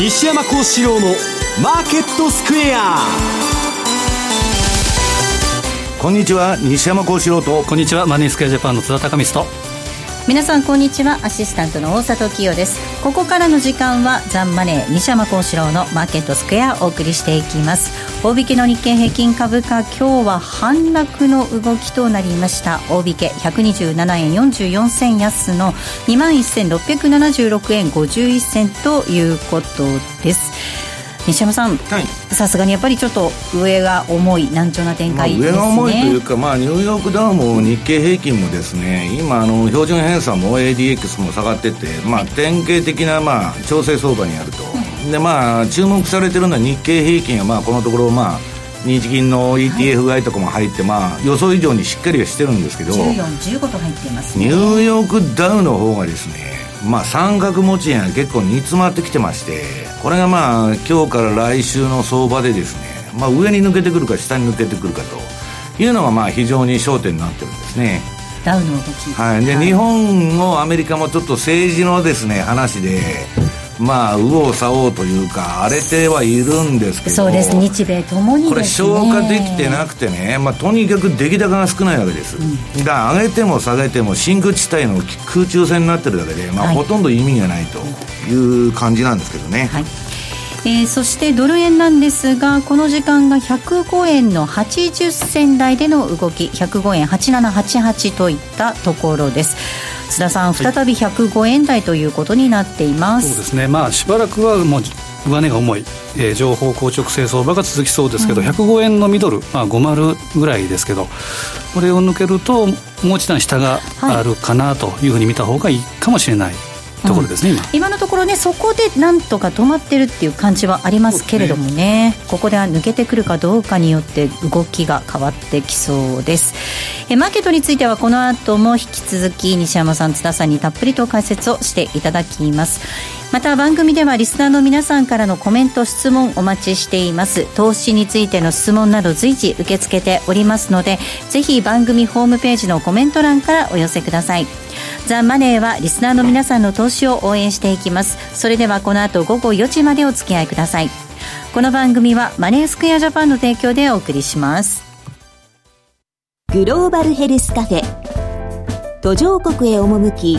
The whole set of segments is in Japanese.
西山幸四郎のマーケットスクエア。こんにちは西山幸四郎と。こんにちはマネースクエアジャパンの津田隆光と。皆さんこんにちはアシスタントの大里清です。ここからの時間はザンマネー西山幸四郎のマーケットスクエアお送りしていきます大引けの日経平均株価今日は反落の動きとなりました。大引け127円44銭安の2万1676円51銭ということです。西山さん、さすがにやっぱりちょっと上が重い難聴な展開、ね、上が重いというか、まあ、ニューヨークダウンも日経平均もですね今あの標準偏差も ADX も下がってて、まあ、典型的な、まあ、調整相場にあると、でまあ注目されてるのは日経平均は、まあ、このところまあ日銀の ETF 買いとかも入って、まあ予想以上にしっかりはしてるんですけど14、15と入っています、ね、ニューヨークダウンの方がですねまあ、三角持ち円が結構煮詰まってきてましてこれがまあ今日から来週の相場でですね、まあ、上に抜けてくるか下に抜けてくるかというのがまあ非常に焦点になってるんですね。ダウの動き。はい。で、はい、日本もアメリカもちょっと政治のですね話でまあ右往左往というか荒れてはいるんですけど。そうです。日米ともに、ね、これ消化できてなくてね、まあ、とにかく出来高が少ないわけです、うん、だから上げても下げても真空地帯の空中戦になってるだけで、まあ、はい、ほとんど意味がないという感じなんですけどね、はい。えー、そしてドル円なんですがこの時間が105円の80銭台での動き。105円8788といったところです津田さん再び105円台ということになっています、そうですね。まあしばらくはもう上値が重い、えー、情報硬直性相場が続きそうですけど、うん、105円のミドル、まあ、50ぐらいですけどこれを抜けるともう一段下があるかなというふうに見た方がいいかもしれないところですね、うん、今。今のところねそこでなんとか止まってるっていう感じはありますけれどもね、ね、ここでは抜けてくるかどうかによって動きが変わってきそうです。えマーケットについてはこの後も引き続き西山さん津田さんにたっぷりと解説をしていただきますまた番組ではリスナーの皆さんからのコメント質問お待ちしています。投資についての質問など随時受け付けておりますのでぜひ番組ホームページのコメント欄からお寄せください。ザ・マネーはリスナーの皆さんの投資を応援していきます。それではこの後午後4時までお付き合いください。この番組はマネースクエアジャパンの提供でお送りします。グローバルヘルスカフェ。途上国へ赴き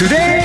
Today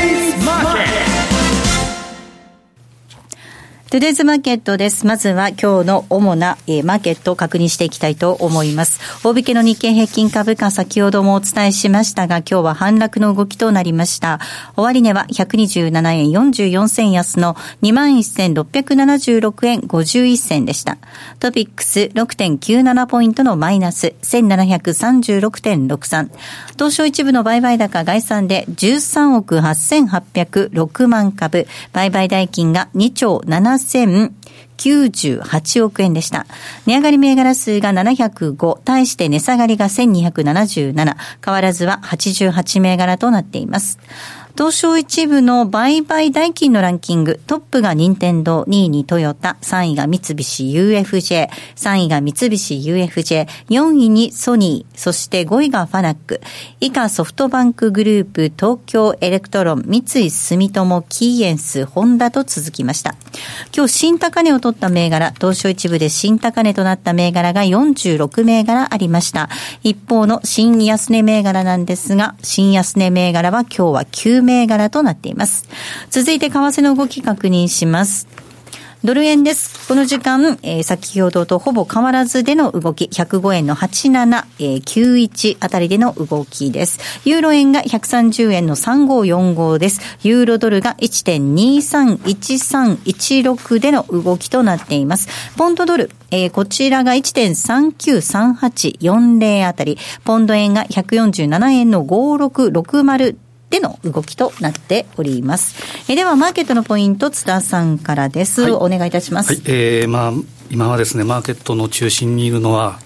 トゥデイズマーケットです。まずは今日の主な、えー、マーケットを確認していきたいと思います。大引けの日経平均株価先ほどもお伝えしましたが、今日は反落の動きとなりました。終値は127円44銭安の21,676円51銭でした。トピックス6.97ポイントのマイナス1736.63。東証一部の売買高概算で13億8806万株。売買代金が2兆7 7098億円でした。値上がり銘柄数が705、対して値下がりが1277、変わらずは88銘柄となっています。東証一部の売買代金のランキング、トップが任天堂、2位にトヨタ、3位が三菱 UFJ、3位が三菱 UFJ、4位にソニー、そして5位がファナック、以下ソフトバンクグループ、東京エレクトロン、三井住友、キーエンス、ホンダと続きました。今日新高値を取った銘柄、東証一部で新高値となった銘柄が46銘柄ありました。一方の新安値銘柄なんですが、新安値銘柄は今日は9銘柄となっています。続いて為替の動き確認します。ドル円です。この時間、えー先ほどとほぼ変わらずでの動き、105円の87、えー91あたりでの動きです。ユーロ円が130円の3545です。ユーロドルが1.231316での動きとなっています。ポンドドル、えーこちらが1.393840あたり、ポンド円が147円の5660での動きとなっております。えーでは、マーケットのポイント、津田さんからです。はいお願いいたします。はい、えーまあ、今はですね、マーケットの中心にいるのは、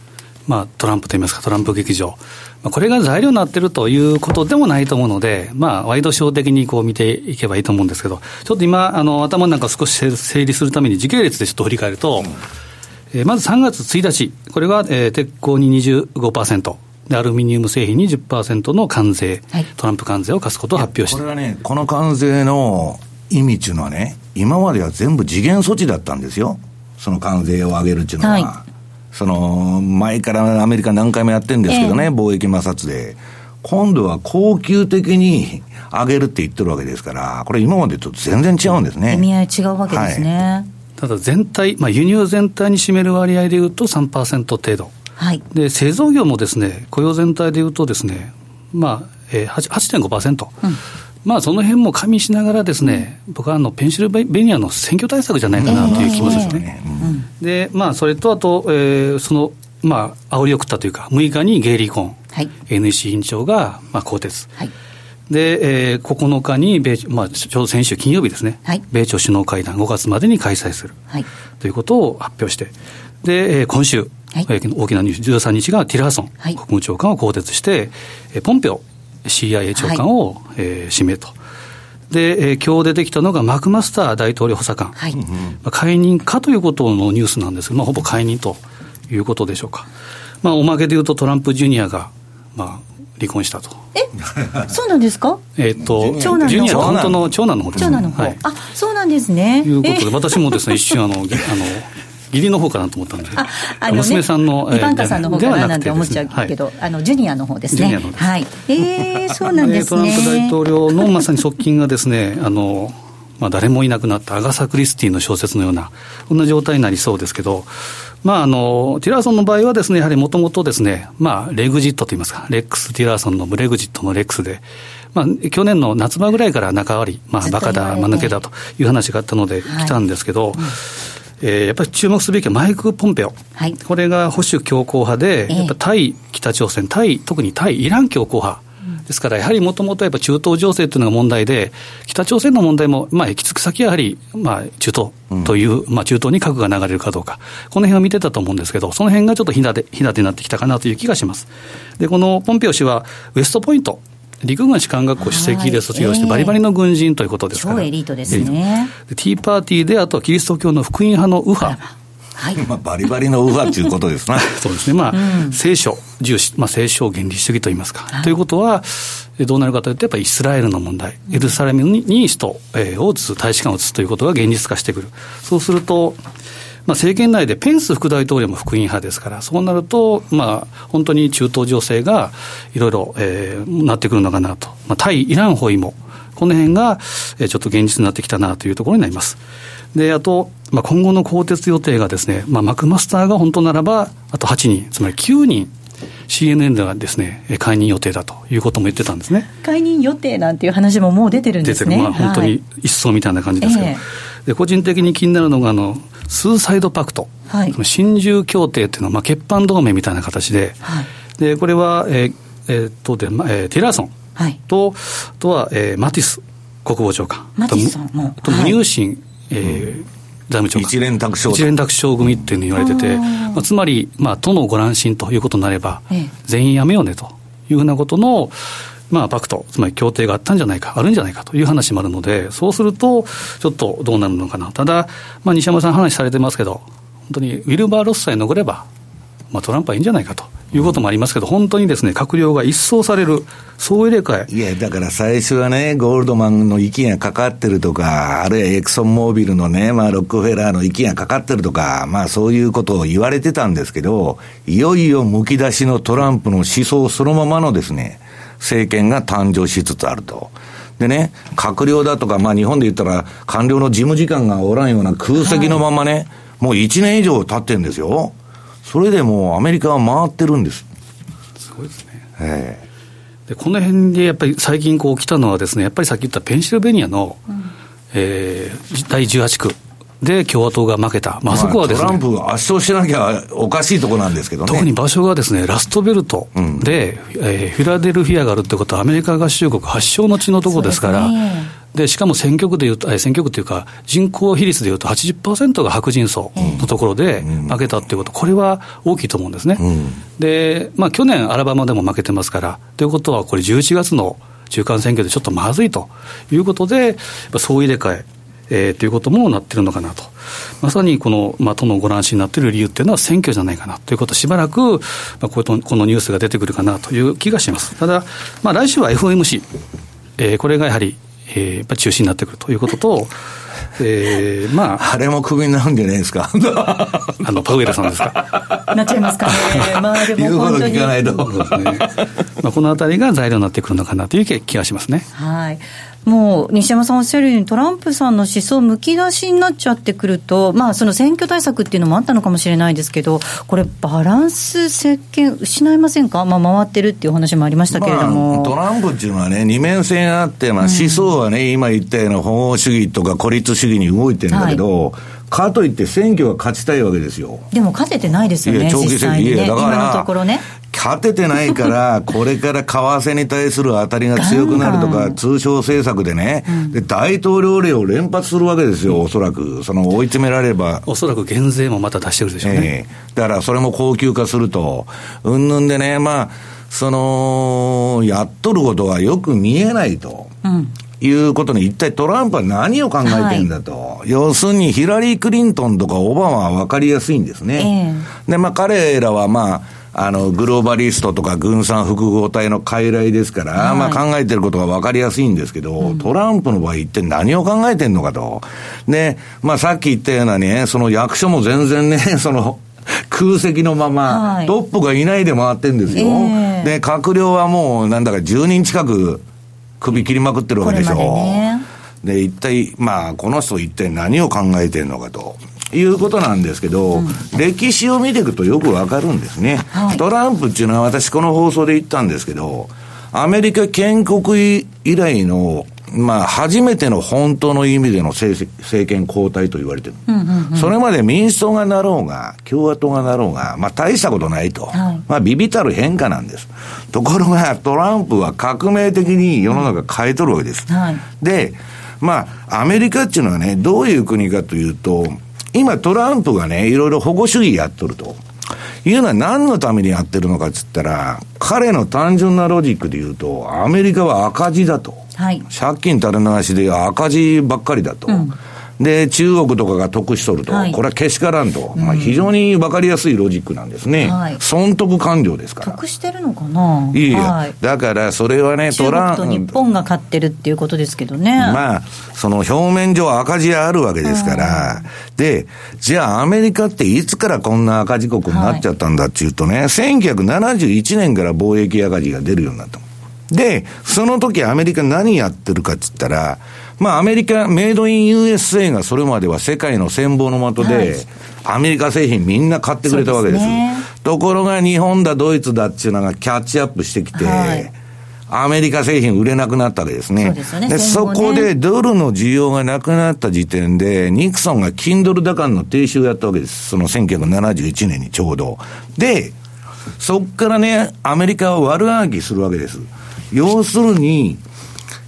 まあ、トランプといいますか、トランプ劇場。まあ、これが材料になっているということでもないと思うので、まあ、ワイドショー的にこう見ていけばいいと思うんですけど、ちょっと今、あの、頭の中少し整理するために時系列でちょっと振り返ると、えーまず3月1日、これは、えー鉄鋼に25%。で、アルミニウム製品に10%の関税、はいトランプ関税を課すことを発表してこれはね、この関税の意味っていうのはね、今までは全部次元措置だったんですよ。その関税を上げるっていうのは。はいその、前からアメリカ何回もやってるんですけどね、ええ貿易摩擦で。今度は恒久的に上げるって言ってるわけですから、これ今までと全然違うんですね。意味合い違うわけですね。ただ全体、まあ、輸入全体に占める割合でいうと3%程度。はい。で、製造業もですね、雇用全体でいうとですね、まあ、えー、8 8.5%。まあ、その辺も加味しながらですね、僕はあの、ペンシルベニアの選挙対策じゃないかなという気もするんですね。で、まあ、それとあと、えーその、まあ、煽りを食ったというか、6日にゲイリー・コーン、はい。NEC 委員長が、まあ、更迭。はい。で、えー9日に米、まあ、ちょうど先週金曜日ですね、はい米朝首脳会談、5月までに開催する。はい。ということを発表して、で、えー今週、はいえー大きなニュース、13日がティラーソン、はい国務長官を更迭して、えーポンペオ CIA 長官を、えー指名と。で、えー今日出てきたのがマクマスター大統領補佐官。はい。まあ解任かということのニュースなんですけど、まあ、ほぼ解任ということでしょうか。まあ、おまけで言うとトランプジュニアが、まあ、離婚したと。そうなんですか？えっ、と、長男のジュニアの本当の長男の方です長男の方。はい。あ、そうなんですね。いうことで、え？ー 私もですね、一瞬あの、ぎあの、義理の方かなと思ったんで、あ、あのね、娘さんの、イバンカさんの方かななんて思っちゃうはい。けど、あの、ジュニアの方ですね。はい。えー、そうなんですトランプ大ね。統領のまさに側近がですね、あの、まあ、誰もいなくなったアガサ・クリスティの小説のような、こんな状態になりそうですけど、まあ、あの、ティラーソンの場合はですね、やはりもともとですね、まあ、レグジットといいますか、レックス・ティラーソンのブレグジットのレックスで、まあ、去年の夏場ぐらいから仲悪い、まあ、バカだ、間抜けだという話があったのではい来たんですけど、えーやっぱり注目すべきはマイク・ポンペオ。はいこれが保守強硬派で、ええやっぱ対北朝鮮、対、特に対イラン強硬派。ですから、やはりもともとやっぱ中東情勢というのが問題で、北朝鮮の問題も、まあ、行き着く先はやはり、まあ、中東という、まあ、中東に核が流れるかどうか、この辺を見てたと思うんですけど、その辺がちょっとひなで、ひなでになってきたかなという気がします。で、このポンペオ氏は、ウエストポイント、陸軍士官学校主席で卒業して、はいバリバリの軍人ということですから。超エリートですねでティーパーティーで、あとはキリスト教の福音派の右派。はい。まあ、バリバリの右派っていうことですな。そうですね、まあ、聖書重視、まあ、聖書原理主義といいますか。ということは、えどうなるかというと、やっぱりイスラエルの問題、エルサレムにに使徒えーを移す、大使館を移すということが現実化してくる。そうすると、まあ、政権内でペンス副大統領も福音派ですから、そうなると、まあ、本当に中東情勢がいろいろ、えーなってくるのかなと。まあ、対イラン包囲も、この辺が、えーちょっと現実になってきたなというところになります。で、あと、まあ、今後の更迭予定がですね、まあ、マクマスターが本当ならば、あと8人、つまり9人、CNN ではですね、えー解任予定だということも言ってたんですね。解任予定なんていう話ももう出てるんですね。出てる、まあ、本当に一層みたいな感じですけど、えで個人的に気になるのがあの、スーサイドパクト、はい。その心中協定っていうのは、まあ、結伴同盟みたいな形で、はい。でこれは、えーえーっとでまあえーティラーソン。はい。と、あとは、えーマティス国防長官、マティスさんもあとはい。ムニューシン、えー財務長官。一連卓勝と一連卓勝組っていうふうに言われてて、まあ、つまり、まあ、都のご乱心ということになれば、ええ全員やめようねというふうなことの、まあ、パクト、つまり協定があったんじゃないか、あるんじゃないかという話もあるので、そうすると、ちょっとどうなるのかな。ただ、まあ、西山さん話されてますけど、本当にウィルバー・ロスさえ残れば、まあ、トランプはいいんじゃないかということもありますけど、本当にですね、閣僚が一掃される、総入れ替え、いや、だから最初はね、ゴールドマンの息がかかってるとか、あるいはエクソンモービルのね、まあ、ロックフェラーの息がかかってるとか、まあ、そういうことを言われてたんですけど、いよいよむき出しのトランプの思想そのままのですね、政権が誕生しつつあると。でね、閣僚だとか、まあ日本で言ったら官僚の事務次官がおらんような空席のままね、はい、もう1年以上経ってんですよ。それでもうアメリカは回ってるんです。すごいですね。ええー、でこの辺でやっぱり最近こう来たのはですね、やっぱりさっき言ったペンシルベニアの、うん、えー、第18区。で、共和党が負けた。まあ、そこはですね。トランプが圧勝しなきゃおかしいとこなんですけどね。特に場所がですね、ラストベルトで、うん、えー、フィラデルフィアがあるってことはアメリカ合衆国発祥の地のところですから、で、しかも選挙区でいうと、選挙区というか、人口比率でいうと80%が白人層のところで負けたっていうこと、これは大きいと思うんですね。うん、で、まあ、去年、アラバマでも負けてますから、ということは、これ、11月の中間選挙でちょっとまずいということで、総入れ替え、えー、ということもなってるのかなと。まさにこの、まあ、都のご乱心になっている理由っていうのは選挙じゃないかなということしばらく、まあ、ここのニュースが出てくるかなという気がします。ただ、まあ、来週は FOMC、えー、これがやはりえー、やっぱ中心になってくるということと、えー、まあ。あれもクビになるんじゃないですか？あの、パウエルさんですか？なっちゃいますかね。まあでも本当に。言うこと聞かないと。そうですね。まあ、このあたりが材料になってくるのかなという気がしますね。はい。もう西山さんおっしゃるように、トランプさんの思想むき出しになっちゃってくると、まあ、その選挙対策っていうのもあったのかもしれないですけど、これ、バランス、政権、失いませんか、まあ、回ってるっていう話もありましたけれども、まあ、トランプっていうのはね、二面性があって、まあ、思想はね、うん、今言ったような保護主義とか孤立主義に動いてるんだけど、はいかといって選挙が勝ちたいわけですよ。でも勝ててないですよね、長期戦、ね、いやだから今のところね。勝ててないから、これから為替に対する当たりが強くなるとか、通商政策でね、で、大統領令を連発するわけですよ、おそらく。その追い詰められれば。おそらく減税もまた出してるでしょうね。えー、だからそれも高級化すると、うんぬんでね、まあ、その、やっとることがよく見えないと。うんいうことに、一体トランプは何を考えてんだと、はい、要するにヒラリー・クリントンとかオバマは分かりやすいんですね。えー、で、まあ、彼らはまあ、あの、グローバリストとか軍産複合体の傀儡ですから、はい、まあ考えてることが分かりやすいんですけど、うん、トランプの場合一体何を考えてんのかと。で、まあさっき言ったようなね、その役所も全然ね、その、空席のまま、はい、トップがいないで回ってんですよ。えー、で、閣僚はもう、なんだか10人近く首切りまくってるわけでしょ。で、ね、一体、まあ、この人一体何を考えてんのかと。いうことなんですけど、うん、歴史を見ていくとよくわかるんですね、はい、トランプっていうのは私この放送で言ったんですけど、アメリカ建国以来の、まあ、初めての本当の意味での政権交代と言われてる、うんうんうん、それまで民主党がなろうが、共和党がなろうが、まあ、大したことないと、はい、まあ、ビビたる変化なんです。ところが、トランプは革命的に世の中変えとるわけです。はい、で、まあ、アメリカっていうのはね、どういう国かというと、今トランプがね、いろいろ保護主義やっとると。いうのは何のためにやってるのかっつったら、彼の単純なロジックで言うと、アメリカは赤字だと。はい、借金垂れ流しで赤字ばっかりだと。うん。で、中国とかが得しとると、はい、これはけしからんと、まあ、非常に分かりやすいロジックなんですね、はい、損得完了ですから。得してるのかな？いいや、はい、だからそれはね、トランと日本が買ってるっていうことですけどね。まあ、その表面上赤字あるわけですから、で、じゃあアメリカっていつからこんな赤字国になっちゃったんだっていうとね、はい、1971年から貿易赤字が出るようになった。で、その時アメリカ何やってるかって言ったら、まあ、アメリカ、メイドイン USA がそれまでは世界の戦望の的で、はい、アメリカ製品みんな買ってくれたわけです。ですね、ところが日本だ、ドイツだっていうのがキャッチアップしてきて、はい、アメリカ製品売れなくなったわけですね。そうでね。で、そこでドルの需要がなくなった時点で、ニクソンが金ドル高の停止をやったわけです。その1971年にちょうど。で、そっからね、アメリカは悪あがきするわけです。要するに、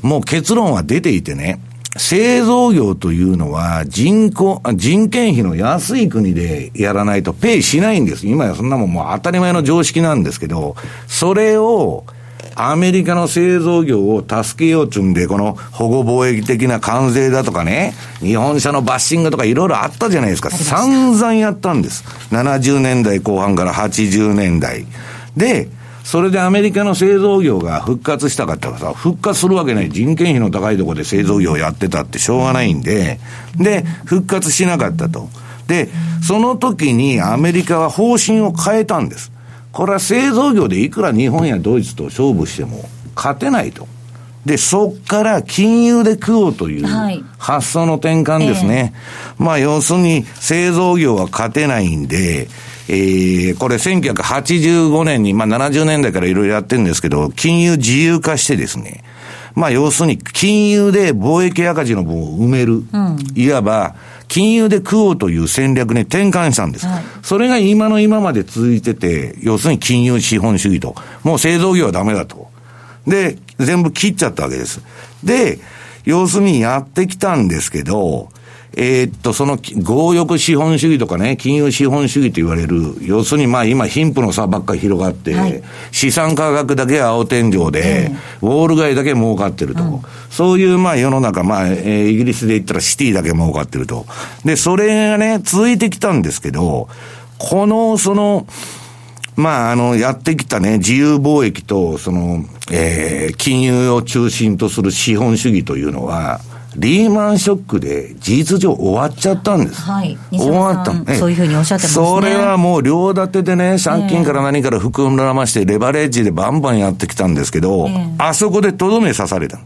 もう結論は出ていてね、製造業というのは人口、人件費の安い国でやらないとペイしないんです。今やそんなもんもう当たり前の常識なんですけど、それをアメリカの製造業を助けようつんで、この保護貿易的な関税だとかね、日本車のバッシングとかいろいろあったじゃないですか。散々やったんです。70年代後半から80年代。で、それでアメリカの製造業が復活したかったらさ、復活するわけない。人件費の高いところで製造業やってたってしょうがないんで、で、復活しなかったと。で、その時にアメリカは方針を変えたんです。これは製造業でいくら日本やドイツと勝負しても勝てないと。で、そっから金融で食おうというはい発想の転換ですね。まあ、要するに製造業は勝てないんで、えー、これ1985年に、まあ70年代からいろいろやってるんですけど、金融自由化してですね、まあ要するに金融で貿易赤字の分を埋める。いわば、金融で食おうという戦略に転換したんです。はいそれが今の今まで続いてて、要するに金融資本主義と。もう製造業はダメだと。で、全部切っちゃったわけです。で、要するにやってきたんですけど、えーっと、その強欲資本主義とかね、金融資本主義と言われる、要するにまあ今貧富の差ばっかり広がって、はい資産価格だけ青天井で、ウォール街だけ儲かってると。そういうまあ世の中、まあ、えーイギリスで言ったらシティだけ儲かってると。で、それがね、続いてきたんですけど、この、その、まあ、あの、やってきたね、自由貿易と、その、えー、金融を中心とする資本主義というのは、リーマンショックで事実上終わっちゃったんです。はい。西終わったそういうふうにおっしゃってますね。それはもう両立てでね、借金から何から含らまして、レバレッジでバンバンやってきたんですけど、ええ。あそこでとどめ刺された。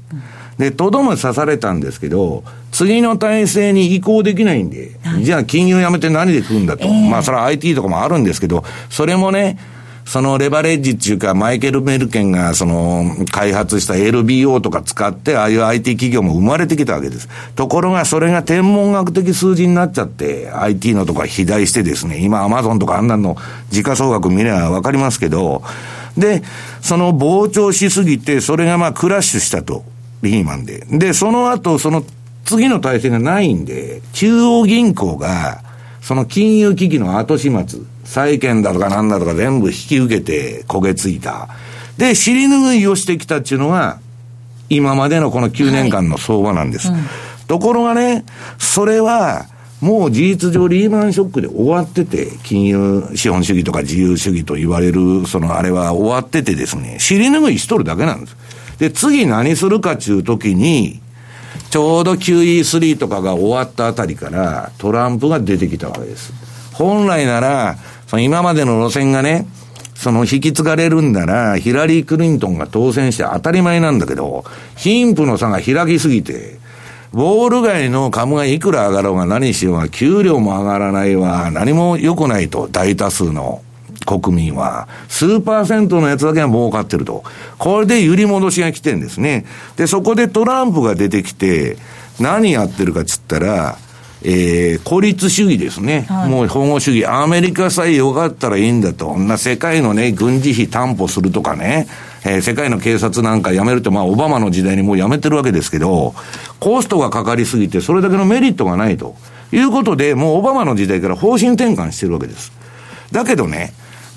で、とどめ刺されたんですけど、次の体制に移行できないんで、じゃあ金融やめて何で食うんだと。まあそれは IT とかもあるんですけど、それもね、そのレバレッジっていうか、マイケル・メルケンがその開発した LBO とか使って、ああいう IT 企業も生まれてきたわけです。ところがそれが天文学的数字になっちゃって、IT のとか肥大してですね、今アマゾンとかあんなの時価総額見ればわかりますけど、で、その膨張しすぎて、それがまあクラッシュしたと。リーマンで。で、その後、その次の体制がないんで、中央銀行が、その金融危機の後始末、債券だとかなんだとか全部引き受けて焦げついた。で、尻拭いをしてきたっていうのが、今までのこの9年間の相場なんです。ところがね、それは、もう事実上リーマンショックで終わってて、金融資本主義とか自由主義と言われる、そのあれは終わっててですね、尻拭いしとるだけなんです。で、次何するかっていう時に、ちょうど QE3 とかが終わったあたりからトランプが出てきたわけです。本来なら、その今までの路線がね、その引き継がれるんなら、ヒラリー・クリントンが当選して当たり前なんだけど、貧富の差が開きすぎて、ウォール街の株がいくら上がろうが何しようが、給料も上がらないわ、何も良くないと、大多数の国民は。数パーセントのやつだけは儲かってると。これで揺り戻しが来てんですね。で、そこでトランプが出てきて、何やってるかっつったら、えー、孤立主義ですね。もう保護主義。アメリカさえよかったらいいんだと。こんな世界のね、軍事費担保するとかね、えー世界の警察なんか辞めるって、まあ、オバマの時代にもう辞めてるわけですけど、コストがかかりすぎて、それだけのメリットがないと。いうことで、もうオバマの時代から方針転換してるわけです。だけどね、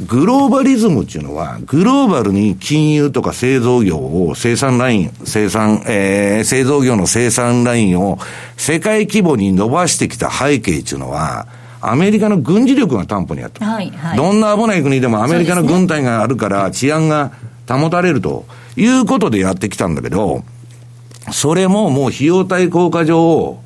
グローバリズムっていうのは、グローバルに金融とか製造業を、生産ライン、生産、えー、製造業の生産ラインを世界規模に伸ばしてきた背景っていうのは、アメリカの軍事力が担保にあった。はいはいどんな危ない国でもアメリカの軍隊があるから治安が保たれるということでやってきたんだけど、それももう費用対効果上、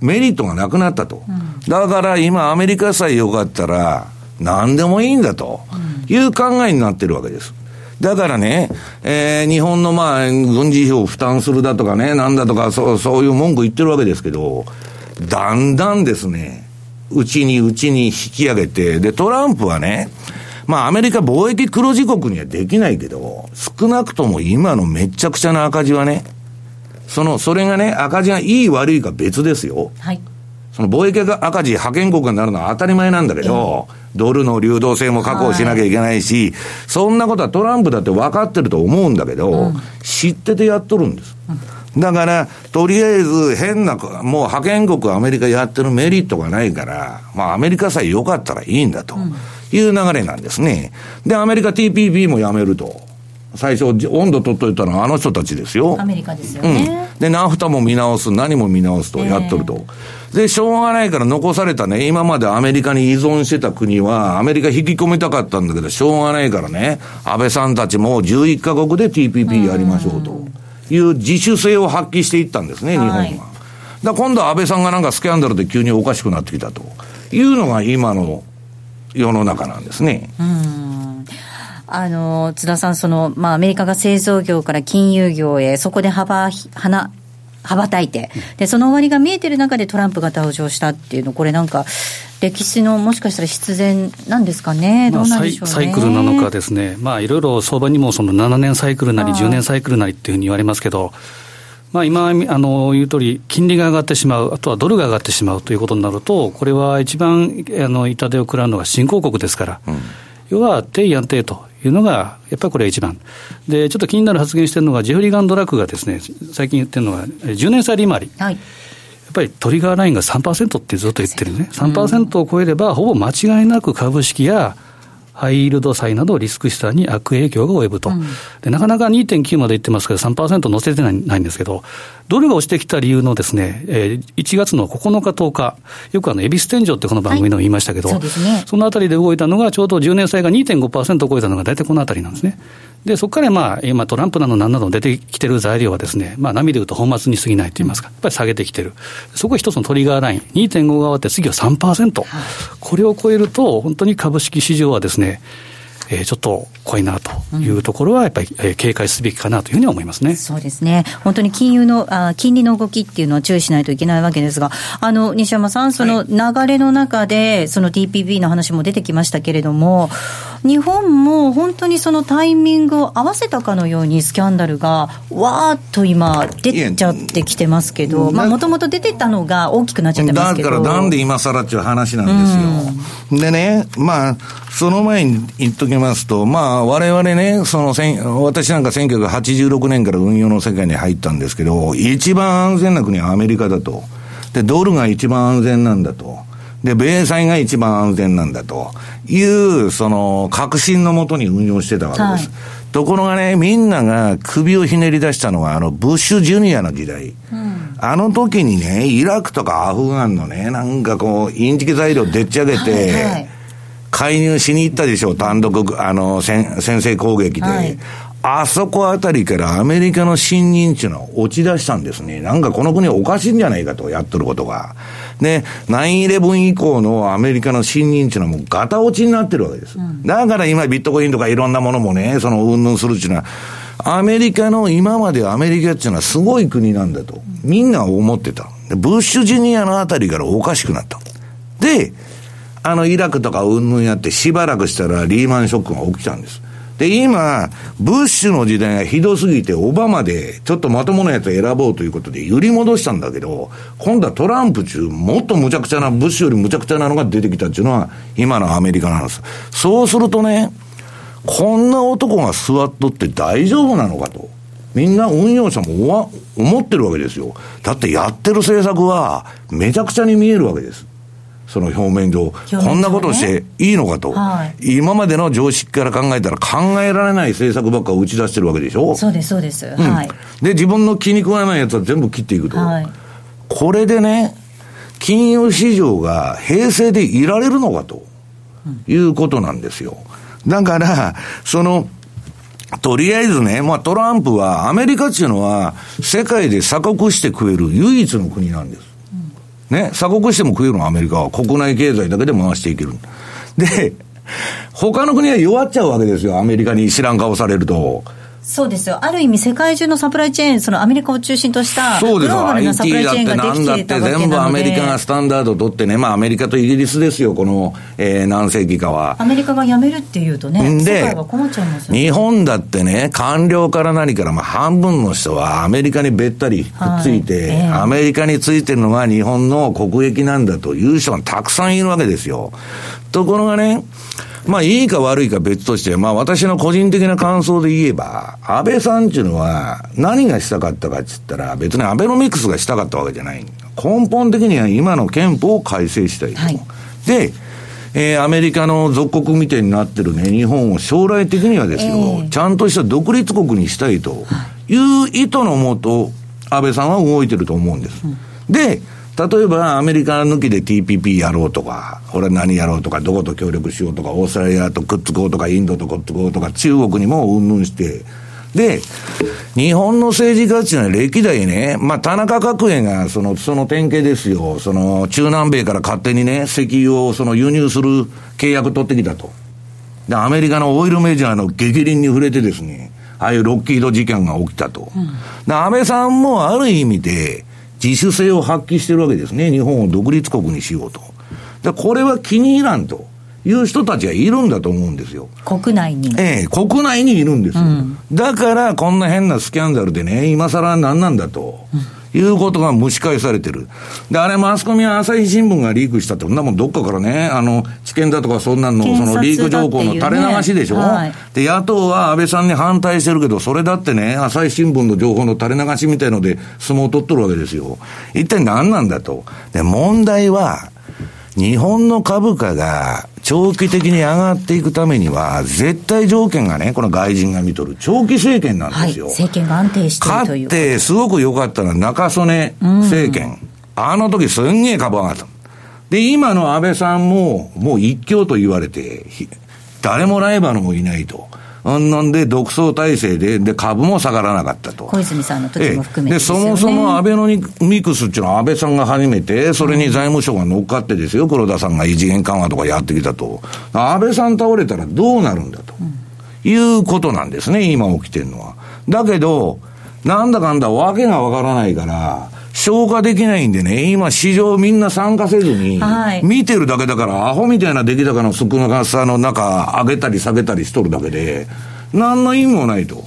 メリットがなくなったと。だから今アメリカさえよかったら何でもいいんだという考えになってるわけです。だからね、えー日本のまあ、軍事費を負担するだとかね、なんだとか、そう、そういう文句言ってるわけですけど、だんだんですね、うちにうちに引き上げて、で、トランプはね、まあアメリカ貿易黒字国にはできないけど、少なくとも今のめっちゃくちゃな赤字はね、その、それがね、赤字がいい悪いか別ですよ。はい。その貿易赤字、派遣国になるのは当たり前なんだけど、ドルの流動性も確保しなきゃいけないし、そんなことはトランプだって分かってると思うんだけど、知っててやっとるんです。だから、とりあえず変な、もう派遣国アメリカやってるメリットがないから、まあアメリカさえ良かったらいいんだという流れなんですね。で、アメリカ TPP もやめると。最初、温度取っといたのはあの人たちですよ。アメリカですようんね。。で、ナフタも見直す、何も見直すと、やっとると。で、しょうがないから残されたね、今までアメリカに依存してた国は、アメリカ引き込みたかったんだけど、しょうがないからね、安倍さんたちも11カ国で TPP やりましょうという自主性を発揮していったんですね、日本は。はいだ今度は安倍さんがなんかスキャンダルで急におかしくなってきたというのが今の世の中なんですね。あの、津田さん、その、まあ、アメリカが製造業から金融業へ、そこで幅、花、羽ばたいて、で、その終わりが見えてる中でトランプが登場したっていうの、これなんか、歴史のもしかしたら必然なんですかね、どうなんでしょう、ね、サイクルなのかですね、まあ、いろいろ相場にもその7年サイクルなり、10年サイクルなりっていうふうに言われますけど、まあ、今あの言う通り、金利が上がってしまう、あとはドルが上がってしまうということになると、これは一番あの痛手を食らうのが新興国ですから、うん、要は低安定というのが、やっぱりこれ一番。で、ちょっと気になる発言してるのが、ジェフリー・ガンドラックがですね、最近言ってるのが、10年債利回り。はい。やっぱりトリガーラインが3%ってずっと言ってるね、3%を超えれば、ほぼ間違いなく株式やハイイールド債などリスク資産に悪影響が及ぶと、うん、でなかなか2.9までいってますけど、3%乗せてないないんですけど、ドルが落ちてきた理由のですね、えー、1月の9日、10日、よくあの、恵比寿天井ってこの番組でも言いましたけど、はいそね、そのあたりで動いたのが、ちょうど10年債が2.5%超えたのが大体このあたりなんですね。で、そこからまあ、今トランプなどなんなど出てきてる材料はですね、まあ、波でいうと本末に過ぎないと言いますか、やっぱり下げてきてる。そこが一つのトリガーライン、2.5が終わって次は3%。これを超えると、本当に株式市場はですね、えー、ちょっと怖いなというところは、やっぱり、えー、警戒すべきかなというふうに思いますね。そうですね。本当に金融の、あ金利の動きっていうのは注意しないといけないわけですが、あの、西山さん、その流れの中で、その TPP の話も出てきましたけれども、日本も本当にそのタイミングを合わせたかのようにスキャンダルがわーっと今出ちゃってきてますけど、まあもともと出てたのが大きくなっちゃってますけど。だからなんで今更っていう話なんですよ。でね、まあ、その前に言っときますと、まあ我々ね、その私なんか1986年から運用の世界に入ったんですけど、一番安全な国はアメリカだと。で、ドルが一番安全なんだと。で、米債が一番安全なんだという、その、確信のもとに運用してたわけです。はい、ところがね、みんなが首をひねり出したのは、あの、ブッシュジュニアの時代。うん、あの時にね、イラクとかアフガンのね、なんかこう、インチキ材料でっち上げて、はいはい介入しに行ったでしょう、単独、あの、先制攻撃で。はい、あそこあたりからアメリカの信任っていうのは落ち出したんですね。なんかこの国おかしいんじゃないかと、やっとることが。で、9-11以降のアメリカの信任っていうのはもうガタ落ちになってるわけです。うん、だから今ビットコインとかいろんなものもね、その運動するっていうのは、アメリカの今までアメリカっていうのはすごい国なんだと、みんな思ってた。ブッシュジュニアのあたりからおかしくなった。で、あのイラクとかうんぬんやってしばらくしたらリーマンショックが起きたんです。で、今、ブッシュの時代がひどすぎて、オバマでちょっとまともなやつを選ぼうということで揺り戻したんだけど、今度はトランプ中、もっと無茶苦茶な、ブッシュより無茶苦茶なのが出てきたっていうのは、今のアメリカなんです。そうするとね、こんな男が座っとって大丈夫なのかと。みんな運用者も思ってるわけですよ。だってやってる政策はめちゃくちゃに見えるわけです。その表面上、こんなことしていいのかと、はい、今までの常識から考えたら考えられない政策ばっか打ち出してるわけでしょ？そうです、そうです。うん、はい。で、自分の気に食わないやつは全部切っていくと。はい、これでね、金融市場が平成でいられるのかということなんですよ。だから、その、とりあえずね、まあトランプは、アメリカっていうのは、世界で鎖国して食える唯一の国なんです。ね、鎖国しても食えるのアメリカは国内経済だけで回していける。で、他の国は弱っちゃうわけですよ、アメリカに知らん顔されると。そうですよ。ある意味世界中のサプライチェーン、そのアメリカを中心としたグローバルなサプライチェーンができていたわけなので。だって全部アメリカがスタンダード取ってね、まあアメリカとイギリスですよ、この、えー、何世紀かは。アメリカが辞めるっていうとね、で、世界は困っちゃいますよ、ね、日本だってね、官僚から何から、まあ半分の人はアメリカにべったりくっついて、はいえー、アメリカについてるのが日本の国益なんだという人がたくさんいるわけですよ。ところがね、まあ、いいか悪いか別として、まあ、私の個人的な感想で言えば、安倍さんっていうのは、何がしたかったかって言ったら、別にアベノミクスがしたかったわけじゃない。根本的には今の憲法を改正したいと。はい、で、えー、アメリカの属国みたいになってるね、日本を将来的にはですよ、えー、ちゃんとした独立国にしたいという意図のもと、安倍さんは動いてると思うんです。うん、で、例えばアメリカ抜きで TPP やろうとか、俺は何やろうとか、どこと協力しようとか、オーストラリアとくっつこうとか、インドとくっつこうとか、中国にもうんぬんして、で、日本の政治家っていうのは歴代ね、まあ、田中角栄がその、その典型ですよ。その、中南米から勝手にね、石油をその輸入する契約取ってきたと。で、アメリカのオイルメジャーの激鱗に触れてですね、ああいうロッキード事件が起きたと。うん、で、安倍さんもある意味で自主性を発揮してるわけですね。日本を独立国にしようと。で、これは気に入らんと。いう人たちがいるんだと思うんですよ。国内に。ええ、国内にいるんですよ。うん、だから、こんな変なスキャンダルでね、今更何なんだと。うんいうことが蒸し返されてる。で、あれ、マスコミは朝日新聞がリークしたって、そんなもんどっかからね、あの、知見だとかそんなの、そのリーク情報の垂れ流しでしょ、はい、で、野党は安倍さんに反対してるけど、それだってね、朝日新聞の情報の垂れ流しみたいので相撲を取っとるわけですよ。一体何なんだと。で、問題は、日本の株価が長期的に上がっていくためには、絶対条件がね、この外人が見とる、長期政権なんですよ。はい、政権が安定しているという。勝って、すごく良かったのは中曽根政権。あの時すんげえ株上がった。で、今の安倍さんも、もう一強と言われて、誰もライバルもいないと。うんなんで、独創体制で、で、株も下がらなかったと。小泉さんの時も含めてで、ね、そもそもアベノミクスっていうのは安倍さんが初めて、それに財務省が乗っかってですよ、黒田さんが異次元緩和とかやってきたと。安倍さん倒れたらどうなるんだと。うん、いうことなんですね、今起きてるのは。だけど、なんだかんだわけがわからないから、消化できないんでね、今市場みんな参加せずに、見てるだけだから、アホみたいな出来高の少なさの中、上げたり下げたりしとるだけで、何の意味もないと。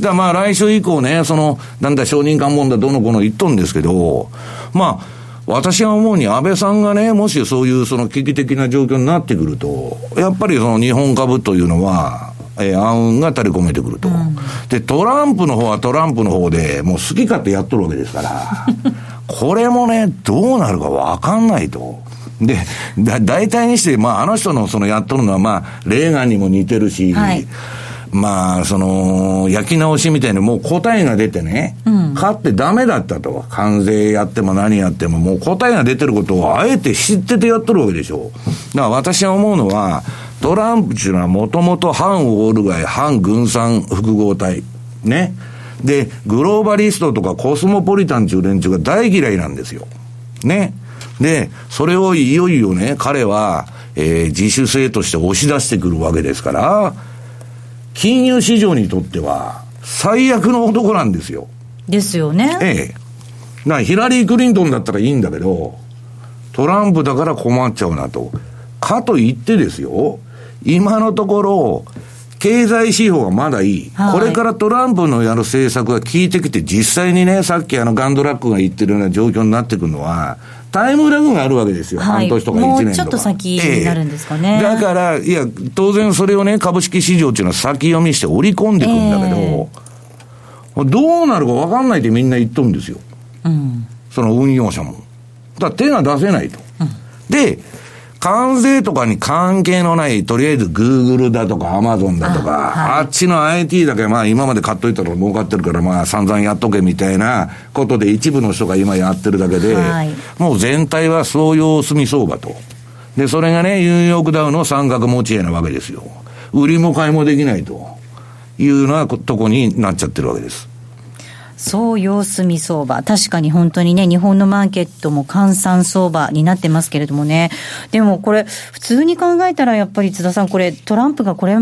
だまあ来週以降ね、その、なんだ承認喚問だどの子の言っとんですけど、まあ、私は思うに安倍さんがね、もしそういうその危機的な状況になってくると、やっぱりその日本株というのは、えー、暗雲が垂れ込めてくると、うん、で、トランプの方はトランプの方で、もう好き勝手やっとるわけですから、これもね、どうなるかわかんないと。で、だ、大体にして、まあ、あの人のそのやっとるのは、まあ、レーガンにも似てるし、はいまあ、その、焼き直しみたいにもう答えが出てね、うん、勝ってダメだったと。関税やっても何やっても、もう答えが出てることをあえて知っててやっとるわけでしょ。だから私は思うのは、トランプっていうのはもともと反オール街、反軍産複合体。ね。で、グローバリストとかコスモポリタンっていう連中が大嫌いなんですよ。ね。で、それをいよいよね、彼は、えー、自主性として押し出してくるわけですから、金融市場にとっては、最悪の男なんですよ。ですよね。ええ。な、ヒラリー・クリントンだったらいいんだけど、トランプだから困っちゃうなと。かといってですよ、今のところ、経済指標はまだいい。はい、これからトランプのやる政策が効いてきて、実際にね、さっきあのガンドラックが言ってるような状況になってくるのは、タイムラグがあるわけですよ、はい、半年とか1年とか。もうちょっと先になるんですかね。えだから、いや、当然それをね、株式市場っていうのは先読みして織り込んでいくんだけど、えー、どうなるか分かんないってみんな言っとるんですよ。うん、その運用者も。だから手が出せないと。うん、で、関税とかに関係のない、とりあえずグーグルだとかアマゾンだとか、あはい、あっちの IT だけまあ今まで買っといたら儲かってるからまあ散々やっとけみたいなことで一部の人が今やってるだけで、はい、もう全体はそう様子見相場と。で、それがね、ニューヨークダウの三角持ち絵なわけですよ。売りも買いもできないというようなとこになっちゃってるわけです。そう様子見相場。確かに本当にね、日本のマーケットも換算相場になってますけれどもね。でもこれ、普通に考えたらやっぱり津田さん、これトランプがこれ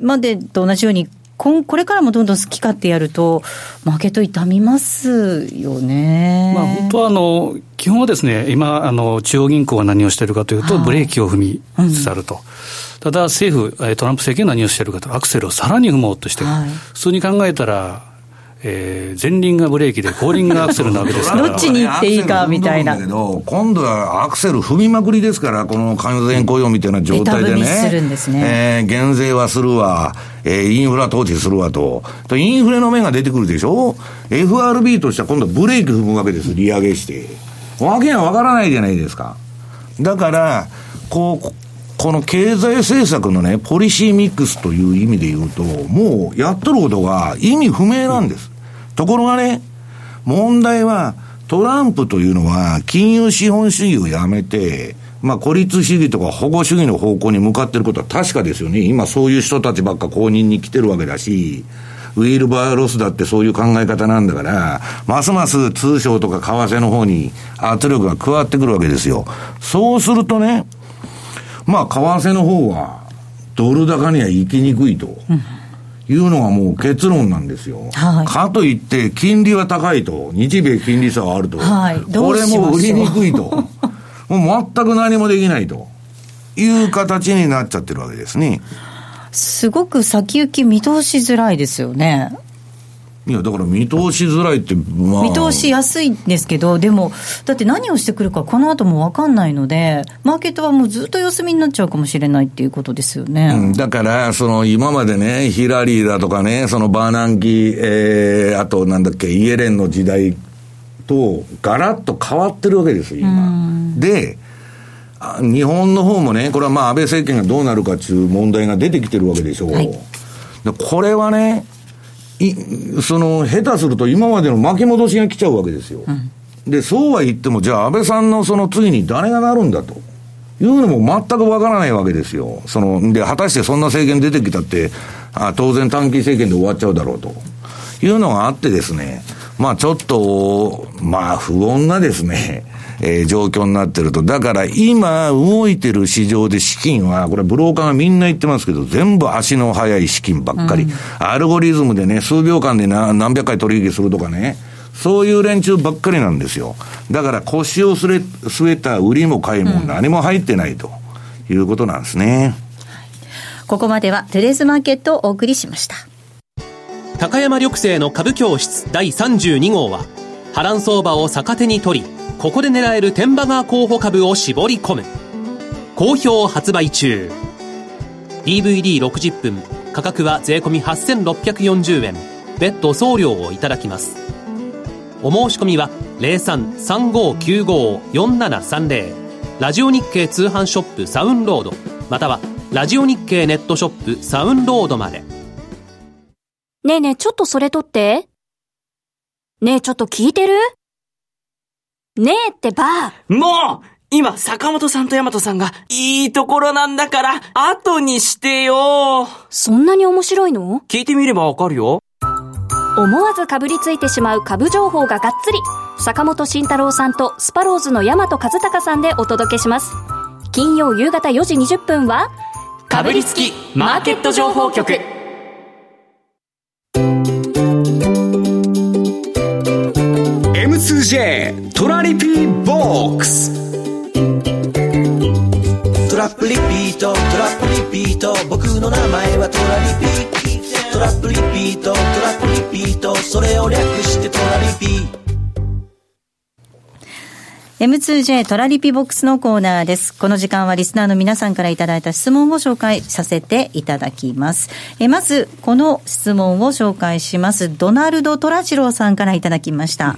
までと同じようにここれからもどんどん好き勝手やると、マーケット傷みますよね。まあ、本当はあの基本はですね、今、あの中央銀行は何をしているかというと、ブレーキを踏みつつあると。うんただ政府、トランプ政権は何をしているかと、アクセルをさらに踏もうとしてる、はい、普通に考えたら、えー、前輪がブレーキで後輪がアクセルなわけですから。どっちに行っていいかみたいな。今度はアクセル踏みまくりですから、この完全雇用みたいな状態でね。するんですね。えー、減税はするわ、えー、インフラ投資するわと。とインフレの目が出てくるでしょ ?FRB としては今度ブレーキ踏むわけです、利上げして。わけがわからないじゃないですか。だから、こう、この経済政策のね、ポリシーミックスという意味で言うと、もうやっとることが意味不明なんです。ところがね、問題は、トランプというのは、金融資本主義をやめて、まあ、孤立主義とか保護主義の方向に向かっていることは確かですよね。今そういう人たちばっか公認に来てるわけだし、ウィルバーロスだってそういう考え方なんだから、ますます通商とか為替の方に圧力が加わってくるわけですよ。そうするとね、まあ、為替の方は、ドル高には行きにくいと。いうのがもう結論なんですよ。はいかといって、金利は高いと。日米金利差があると。はいどこれも売りにくいと。もう全く何もできないと。いう形になっちゃってるわけですね。すごく先行き見通しづらいですよね。いや、だから見通しづらいって、まあ。見通しやすいんですけど、でも、だって何をしてくるか、この後も分かんないので、マーケットはもうずっと様子見になっちゃうかもしれないっていうことですよね。うんだから、その今までね、ヒラリーだとかね、そのバーナンキ、えー、あとなんだっけ、イエレンの時代と、ガラッと変わってるわけですよ、今。で、あ日本の方もね、これはまあ安倍政権がどうなるかっていう問題が出てきてるわけでしょう。はいでこれはね、いその下手すると今までの巻き戻しが来ちゃうわけですよ。で、そうは言っても、じゃあ安倍さんのその次に誰がなるんだと。いうのも全くわからないわけですよ。その、で、果たしてそんな政権出てきたって、あ当然短期政権で終わっちゃうだろうと。いうのがあってですね、まあちょっと、まあ不穏なですね、えー状況になってると。だから今動いてる市場で資金は、これブローカーがみんな言ってますけど、全部足の速い資金ばっかり。アルゴリズムでね、数秒間でな何百回取引するとかね。そういう連中ばっかりなんですよ。だから腰を据え据えた売りも買いも何も入ってないということなんですね。ここまではトゥレーズマーケットをお送りしました。高山緑星の株教室第32号は波乱相場を逆手に取りここで狙える天馬川候補株を絞り込む。好評発売中。DVD60 分。価格は税込8640円。別途送料をいただきます。お申し込みは0335954730ラジオ日経通販ショップサウンロード。またはラジオ日経ネットショップサウンロードまで。ねえねえ、ちょっとそれ撮って。ねえ、ちょっと聞いてる？ねえってば。もう今、坂本さんと大和さんが、いいところなんだから、後にしてよそんなに面白いの？聞いてみればわかるよ。思わずかぶりついてしまう株情報ががっつり。坂本慎太郎さんとスパローズの大和和孝さんでお届けします。金曜夕方4時20分は、かぶりつきマーケット情報局。M2J トラリピーボックストラップリピートトラップリピート僕の名前はトラリピトラップリピートトラップリピートそれを略してトラリピ M2J トラリピボックスのコーナーです。この時間はリスナーの皆さんからいただいた質問を紹介させていただきます。えまず、この質問を紹介します。ドナルド・トラジローさんからいただきました。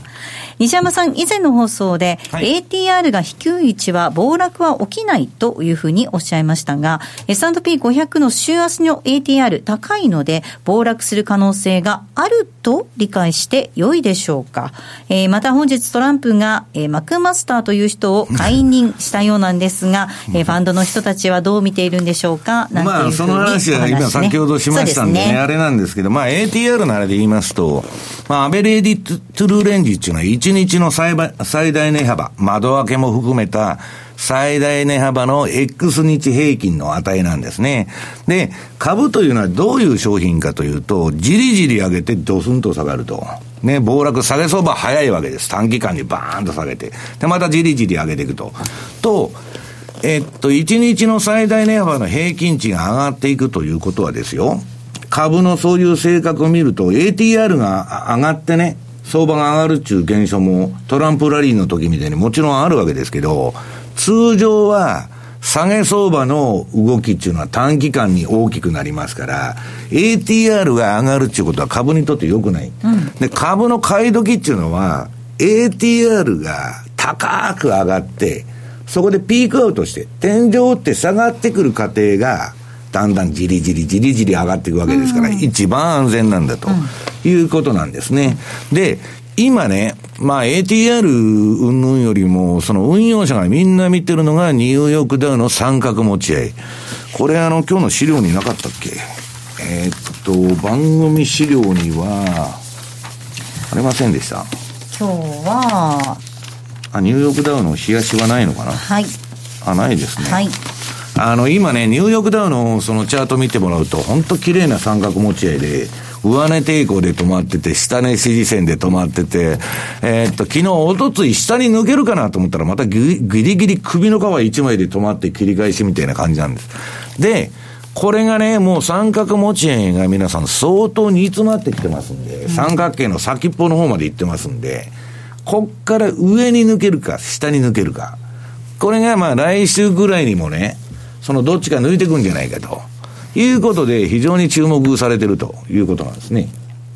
西山さん、以前の放送で、ATR が低い位置は暴落は起きないというふうにおっしゃいましたが、S&P500 の週足の ATR 高いので、暴落する可能性があると理解して良いでしょうか。えーまた本日トランプが、えーマクマスターという人を解任したようなんですが、えーファンドの人たちはどう見ているんでしょうかなんていうふうにまあ、その話は今先ほどしましたんでね、ですあれなんですけど、まあ、ATR のあれで言いますと、まあ、アベレージトゥルーレンジっていうのは1日の最最大値幅、窓開けも含めた最大値幅の X 日平均の値なんですね。で、株というのはどういう商品かというと、じりじり上げてドスンと下がると。ね、暴落、下げ相場早いわけです。短期間にバーンと下げて。で、またじりじり上げていくと。と、えっと、1日の最大値幅の平均値が上がっていくということはですよ、株のそういう性格を見ると、ATR が上がってね、相場が上がるっていう現象もトランプラリーの時みたいにもちろんあるわけですけど、通常は下げ相場の動きっていうのは短期間に大きくなりますから、ATR が上がるっていうことは株にとって良くない。で、株の買い時っていうのは、ATR が高く上がって、そこでピークアウトして、天井って下がってくる過程が、だんだんじりじりじりじり上がっていくわけですから、一番安全なんだということなんですね。で、今ね、まあ ATR 云々よりも、その運用者がみんな見てるのがニューヨークダウの三角持ち合い。これあの、今日の資料になかったっけ？えーっと、番組資料には、ありませんでした？今日は、あ、ニューヨークダウの冷やしはないのかな？はい。あ、ないですね。はい。あの、今ね、ニューヨークダウのそのチャート見てもらうと、本当綺麗な三角持ち合いで、上値抵抗で止まってて、下値支持線で止まってて、えー、っと、昨日、おとつい下に抜けるかなと思ったら、またギリギリ首の皮一枚で止まって切り返しみたいな感じなんです。で、これがね、もう三角持ち円が皆さん相当煮詰まってきてますんで、三角形の先っぽの方まで行ってますんで、こっから上に抜けるか、下に抜けるか。これがまあ来週ぐらいにもね、そのどっちか抜いていくんじゃないかと。いうことで、非常に注目されてるということなんですね。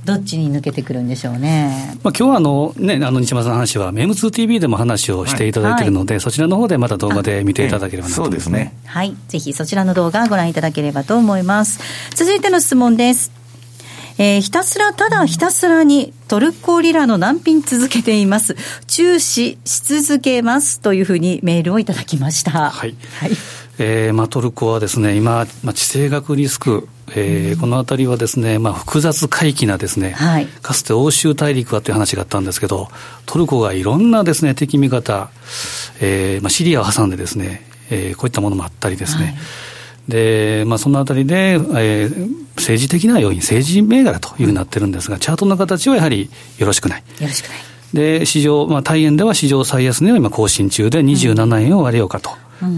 どっちに抜けてくるんでしょうね。まあ、今日はあの、ね、あの、西山さんの話は、メム 2TV でも話をしていただいているので、はい、そちらの方でまた動画で見ていただければなと、そうですね。はい。ぜひそちらの動画ご覧いただければと思います。続いての質問です。えー、ひたすら、ただひたすらにトルコリラの難品続けています。注視し続けますというふうにメールをいただきました。はい。はい。えーまあ、トルコはですね、今、まあ、地政学リスク、えー、うん、このあたりはですね、まあ、複雑回帰なですね、はい、かつて欧州大陸はという話があったんですけど、トルコがいろんなですね、敵味方、えーまあ、シリアを挟んでですね、えー、こういったものもあったりですね、はいで、まあ、そのあたりで、えー、政治的な要因、政治銘柄というふうになってるんですが、チャートの形はやはりよろしくない。よろしくない。で、市場、まあ、大円では史上最安値を今更新中で27円を割れようかと。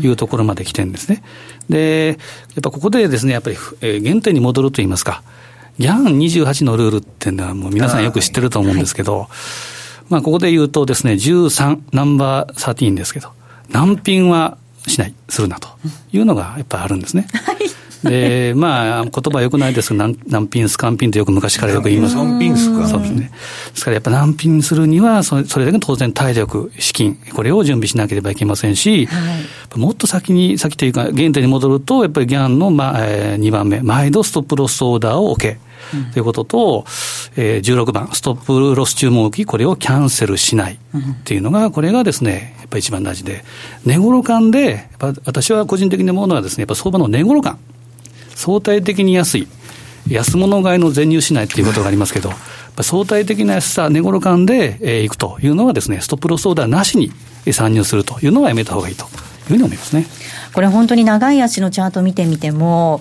いうところまで来てるんですね。で、やっぱここでですね、やっぱり、えー、原点に戻ると言いますか、ギャン28のルールっていうのはもう皆さんよく知ってると思うんですけど、はい、まあここで言うとですね、13、ナンバー13ですけど、難品はしない、するなというのがやっぱりあるんですね。はいで、まあ、言葉はよくないですけど、難品、スカンピンとよく昔からよく言います。難品スカンそうですね。ですからやっぱ難品するにはそれ、それだけ当然体力、資金、これを準備しなければいけませんし、はい、もっと先に、先というか、原点に戻ると、やっぱりギャンの、まあえー、2番目、毎度ストップロスオーダーを置け。ということと、えー、16番、ストップロス注文置き、これをキャンセルしないっていうのが、これがですね、やっぱり一番大事で、値頃感で、私は個人的に思うのはですね、やっぱ相場の値頃感。相対的に安い、安物買いの全入しないっていうことがありますけど、相対的な安さ、値頃感で、えー、いくというのはですね、ストップロスオーダーなしに参入するというのはやめた方がいいというふうに思いますね。これ本当に長い足のチャート見てみても、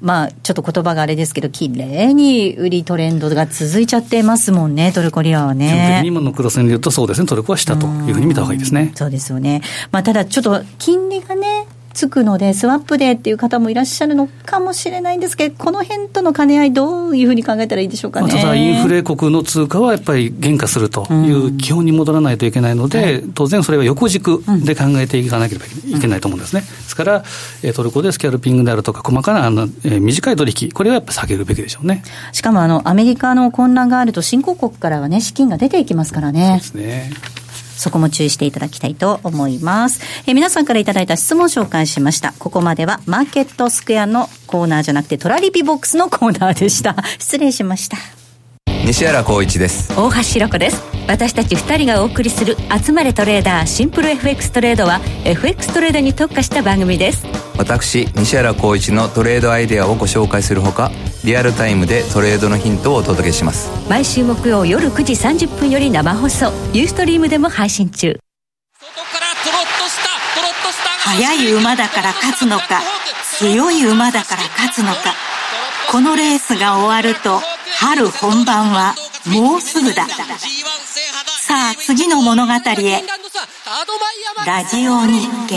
まあ、ちょっと言葉があれですけど、きれいに売りトレンドが続いちゃってますもんね、トルコリラはね。基本的に今の黒線で言うと、そうですね、トルコは下というふうに見た方がいいですね。そうですよね。まあ、ただ、ちょっと金利がね、つくので、スワップでっていう方もいらっしゃるのかもしれないんですけど、この辺との兼ね合い、どういうふうに考えたらいいでしょうかね、まあ、ただ、インフレ国の通貨はやっぱり減価するという基本に戻らないといけないので、うん、当然それは横軸で考えていかなければいけないと思うんですね。ですから、トルコでスキャルピングであるとか、細かなあの、えー、短い取引、これはやっぱ下げるべきでしょうね。しかもあの、アメリカの混乱があると、新興国からはね、資金が出ていきますからね。そうですね。そこも注意していただきたいと思います。え皆さんからいただいた質問を紹介しました。ここまではマーケットスクエアのコーナーじゃなくてトラリピボックスのコーナーでした。失礼しました。西原光一です大橋ひろ子です私たち2人がお送りする「集まれトレーダーシンプル FX トレード」は FX トレードに特化した番組です私西原光一のトレードアイデアをご紹介するほかリアルタイムでトレードのヒントをお届けします。毎週木曜夜9時30分より生放送。ユーストリームでも配信中。速い馬だから勝つのか強い馬だから勝つのか。このレースが終わると春本番はもうすぐだ。さあ次の物語へ。ラジオ日経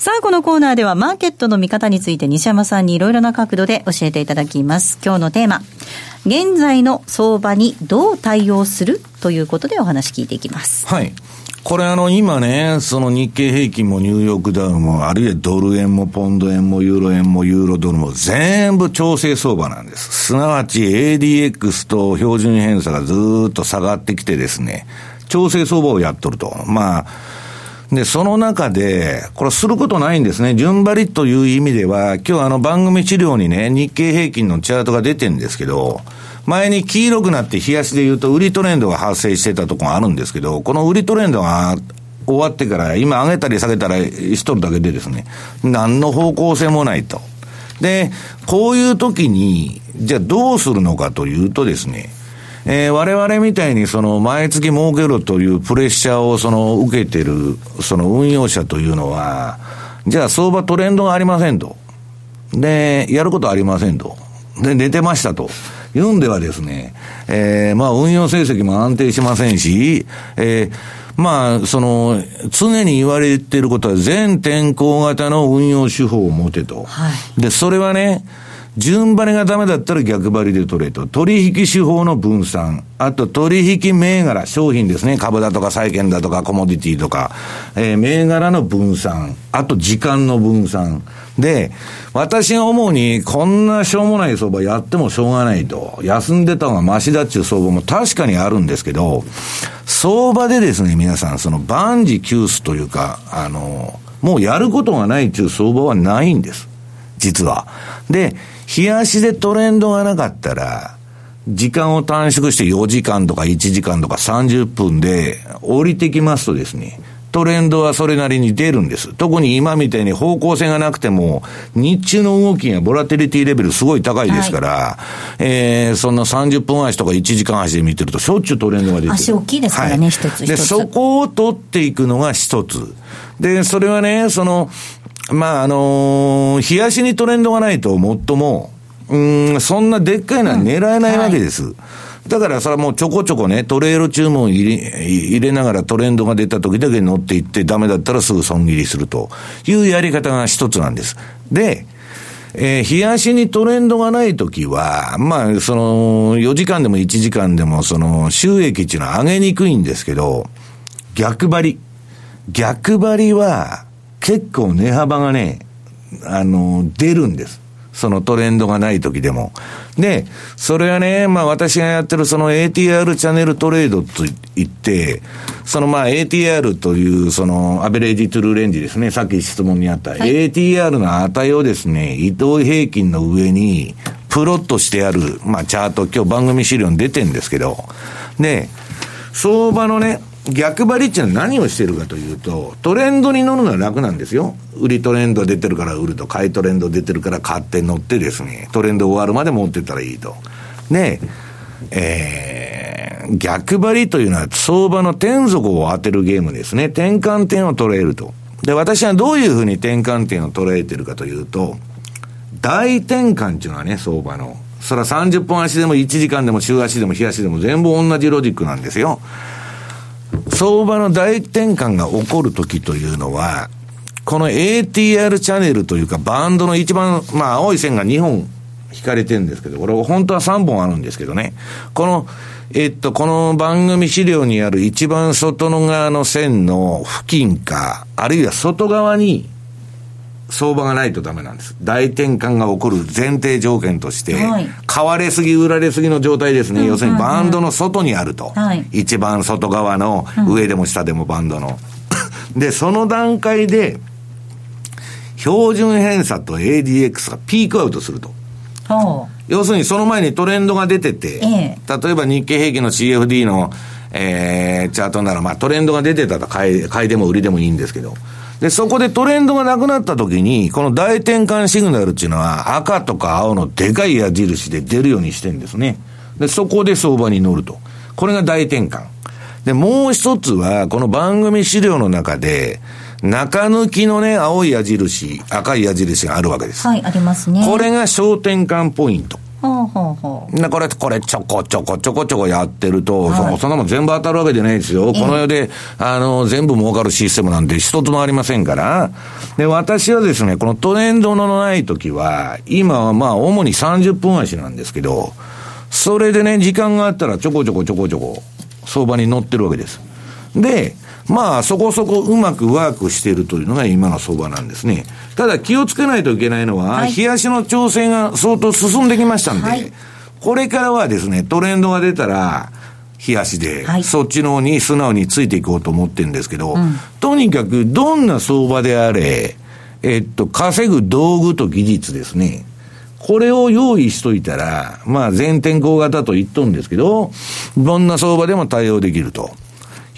さあ、このコーナーではマーケットの見方について西山さんにいろいろな角度で教えていただきます。今日のテーマ、現在の相場にどう対応するということでお話聞いていきます。はい。これあの、今ね、その日経平均もニューヨークダウンも、あるいはドル円もポンド円もユーロ円もユーロドルも全部調整相場なんです。すなわち ADX と標準偏差がずっと下がってきてですね、調整相場をやっとると。まあ、で、その中で、これすることないんですね。順張りという意味では、今日あの番組資料にね、日経平均のチャートが出てるんですけど、前に黄色くなって冷やしで言うと、売りトレンドが発生してたところがあるんですけど、この売りトレンドが終わってから、今上げたり下げたりしとるだけでですね、何の方向性もないと。で、こういう時に、じゃあどうするのかというとですね、えー、我々みたいにその毎月儲けろというプレッシャーをその受けてるその運用者というのは、じゃあ相場トレンドがありませんと。で、やることありませんと。で、寝てましたと。言うんではですね、えー、まあ運用成績も安定しませんし、えー、まあ、その、常に言われていることは全天候型の運用手法を持てと。はい、で、それはね、順張りがダメだったら逆張りで取れと。取引手法の分散。あと取引銘柄、商品ですね。株だとか債券だとかコモディティとか、えー、銘柄の分散。あと時間の分散。で、私が思うに、こんなしょうもない相場やってもしょうがないと。休んでた方がマシだっちゅう相場も確かにあるんですけど、相場でですね、皆さん、その万事休すというか、あの、もうやることがないっていう相場はないんです。実は。で、冷やしでトレンドがなかったら、時間を短縮して4時間とか1時間とか30分で降りてきますとですね、トレンドはそれなりに出るんです。特に今みたいに方向性がなくても、日中の動きがボラテリティレベルすごい高いですから、はい、えー、そんな30分足とか1時間足で見てると、しょっちゅうトレンドが出てる。足大きいですからね、一、はい、つで、そこを取っていくのが一つ。で、それはね、その、まあ、あのー、冷やしにトレンドがないと、もっとも、うん、そんなでっかいのは狙えないわけです。うんはいだからそれはもうちょこちょこね、トレール注文入れ入れながらトレンドが出た時だけ乗っていって、ダメだったらすぐ損切りするというやり方が一つなんです。で、えー、冷やしにトレンドがないときは、まあ、その、4時間でも1時間でも、その、収益っていうのは上げにくいんですけど、逆張り。逆張りは、結構値幅がね、あの、出るんです。そのトレンドがない時でも。で、それはね、まあ私がやってるその ATR チャンネルトレードと言って、そのまあ ATR というそのアベレージトゥルーレンジですね、さっき質問にあった、はい、ATR の値をですね、移動平均の上にプロットしてある、まあチャート、今日番組資料に出てんですけど、で、相場のね、逆張りっていうのは何をしてるかというと、トレンドに乗るのは楽なんですよ。売りトレンド出てるから売ると、買いトレンド出てるから買って乗ってですね、トレンド終わるまで持ってったらいいと。で、えー、逆張りというのは相場の天底を当てるゲームですね。転換点を捉えると。で、私はどういうふうに転換点を捉えてるかというと、大転換っていうのはね、相場の。それは30分足でも1時間でも週足でも日足でも全部同じロジックなんですよ。相場の大転換が起こるときというのは、この ATR チャンネルというか、バンドの一番、まあ、青い線が2本引かれてるんですけど、これ本当は3本あるんですけどね。この、えっと、この番組資料にある一番外の側の線の付近か、あるいは外側に、相場がないとダメなんです。大転換が起こる前提条件として、はい、買われすぎ、売られすぎの状態ですね。うんうんうん、要するにバンドの外にあると。はい、一番外側の、上でも下でもバンドの。で、その段階で、標準偏差と ADX がピークアウトすると。要するにその前にトレンドが出てて、ええ、例えば日経平均の CFD の、えー、チャートなら、まあトレンドが出てたら買い買いでも売りでもいいんですけど、で、そこでトレンドがなくなった時に、この大転換シグナルっていうのは赤とか青のでかい矢印で出るようにしてるんですね。で、そこで相場に乗ると。これが大転換。で、もう一つは、この番組資料の中で、中抜きのね、青い矢印、赤い矢印があるわけです。はい、ありますね。これが焦点感ポイント。ほうほうほう。これ、これ、ちょこちょこちょこちょこやってると、はい、そそんなもん全部当たるわけじゃないですよ。この世で、あの、全部儲かるシステムなんて一つもありませんから。で、私はですね、このトレンドのない時は、今はまあ、主に30分足なんですけど、それでね、時間があったらちょこちょこちょこちょこ、相場に乗ってるわけです。で、まあ、そこそこうまくワークしているというのが今の相場なんですね。ただ気をつけないといけないのは、はい、冷やしの調整が相当進んできましたんで、はい、これからはですね、トレンドが出たら、冷やしで、はい、そっちの方に素直についていこうと思ってるんですけど、うん、とにかくどんな相場であれ、えっと、稼ぐ道具と技術ですね。これを用意しといたら、まあ全天候型と言っとるんですけど、どんな相場でも対応できると。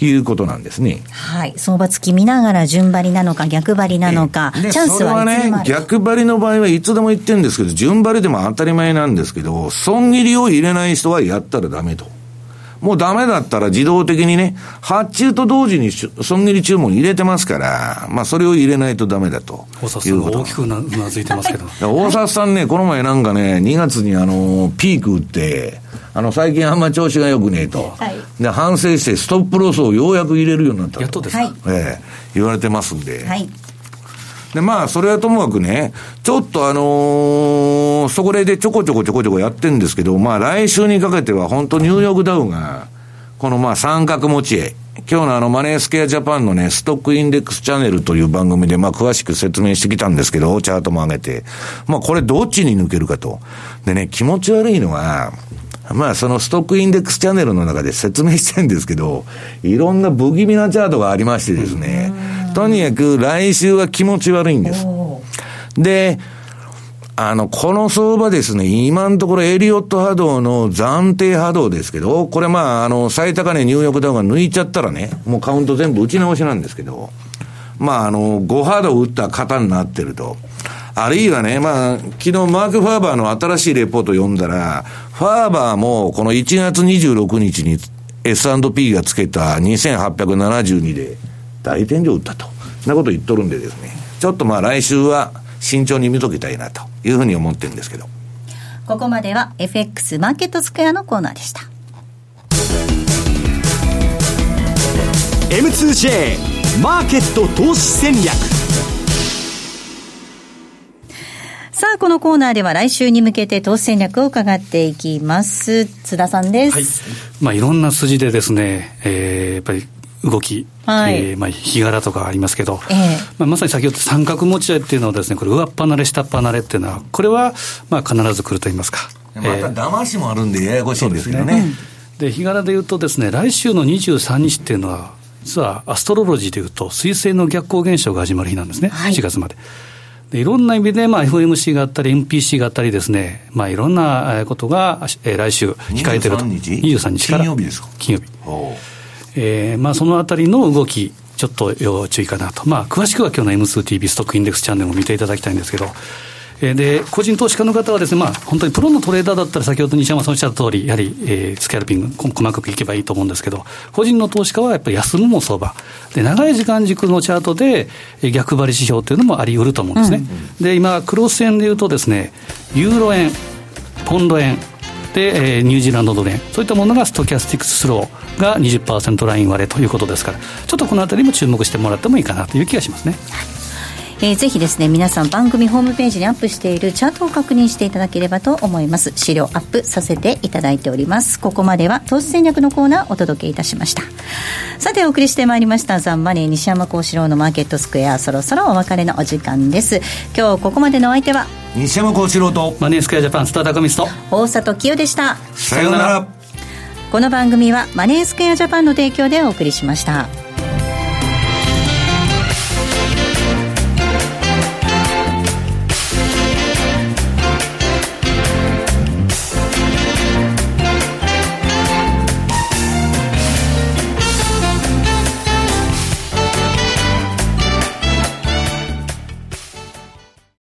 いうことなんですね。はい。相場付き見ながら順張りなのか逆張りなのか、チャンスはね、逆張りの場合はいつでも言ってるんですけど、順張りでも当たり前なんですけど、損切りを入れない人はやったらダメと。もうダメだったら自動的にね、発注と同時に損切り注文入れてますから、まあそれを入れないとダメだと。大札さん大きくうなずいてますけど。大札さんね、この前なんかね、2月にあの、ピーク打って、あの、最近あんま調子が良くねえと。はい、で、反省してストップロスをようやく入れるようになったと。やっとですか、ええ言われてますんで。はい。で、まあ、それはともかくね、ちょっとあのー、そこでちょこちょこちょこちょこやってるんですけど、まあ、来週にかけては本当ニューヨークダウが、このまあ、三角持ちへ、今日のあのマネースケアジャパンのね、ストックインデックスチャンネルという番組でまあ詳しく説明してきたんですけど、チャートも上げて。まあこれどっちに抜けるかと。でね、気持ち悪いのは、まあそのストックインデックスチャンネルの中で説明してるんですけど、いろんな不気味なチャートがありましてですね、とにかく来週は気持ち悪いんです。で、あの、この相場ですね、今のところエリオット波動の暫定波動ですけど、これまあ、あの、最高値ニューヨークダウンが抜いちゃったらね、もうカウント全部打ち直しなんですけど、まあ、あの、5波動打った型になってると。あるいはね、まあ、昨日マーク・ファーバーの新しいレポートを読んだら、ファーバーもこの1月26日に S&P がつけた2872で大天井打ったと。そんなこと言っとるんでですね、ちょっとまあ来週は慎重に見ときたいなというふうに思ってるんですけど。ここまでは FX マーケットスクエアのコーナーでした。M2J マーケット投資戦略さあ、このコーナーでは来週に向けて投資戦略を伺っていきます。津田さんです。はい。まあ、いろんな筋でですね、えー、やっぱり動き、はい、えー、まあ、日柄とかありますけど、えー、まあ、まさに先ほど三角持ち合いっていうのはですね、これ上っ離れ下っ離れっていうのは、これは、まあ、必ず来ると言いますか。また騙しもあるんでややこしいんですけどね。で、日柄でいうとですね、来週の23日っていうのは、実はアストロロジーでいうと、水星の逆光現象が始まる日なんですね、はい、4月まで。でいろんな意味で、まあ、FMC があったり、MPC があったりですね、まあ、いろんなことが、えー、来週控えてると。23日？から。金曜日ですか？金曜日。えー、まあ、そのあたりの動き、ちょっと要注意かなと。まあ、詳しくは今日の M2TV ストックインデックスチャンネルも見ていただきたいんですけど、で、個人投資家の方はですね、まあ、本当にプロのトレーダーだったら、先ほど西山さんおっしゃった通り、やはり、えー、スキャルピング、細かくいけばいいと思うんですけど、個人の投資家はやっぱり休むも相場。で、長い時間軸のチャートで、逆張り指標というのもあり得ると思うんですね。うん、で、今、クロス円でいうとですね、ユーロ円、ポンド円、で、えー、ニュージーランドドル円、そういったものがストキャスティクススローが20%ライン割れということですから、ちょっとこのあたりも注目してもらってもいいかなという気がしますね。えー、ぜひですね皆さん番組ホームページにアップしているチャートを確認していただければと思います。資料アップさせていただいております。ここまでは投資戦略のコーナーお届けいたしました。さてお送りしてまいりましたザンマネー西山幸四郎のマーケットスクエア。そろそろお別れのお時間です。今日ここまでのお相手は西山幸四郎とマネースクエアジャパンスタータコミスト大里清でした。さようなら。この番組はマネースクエアジャパンの提供でお送りしました。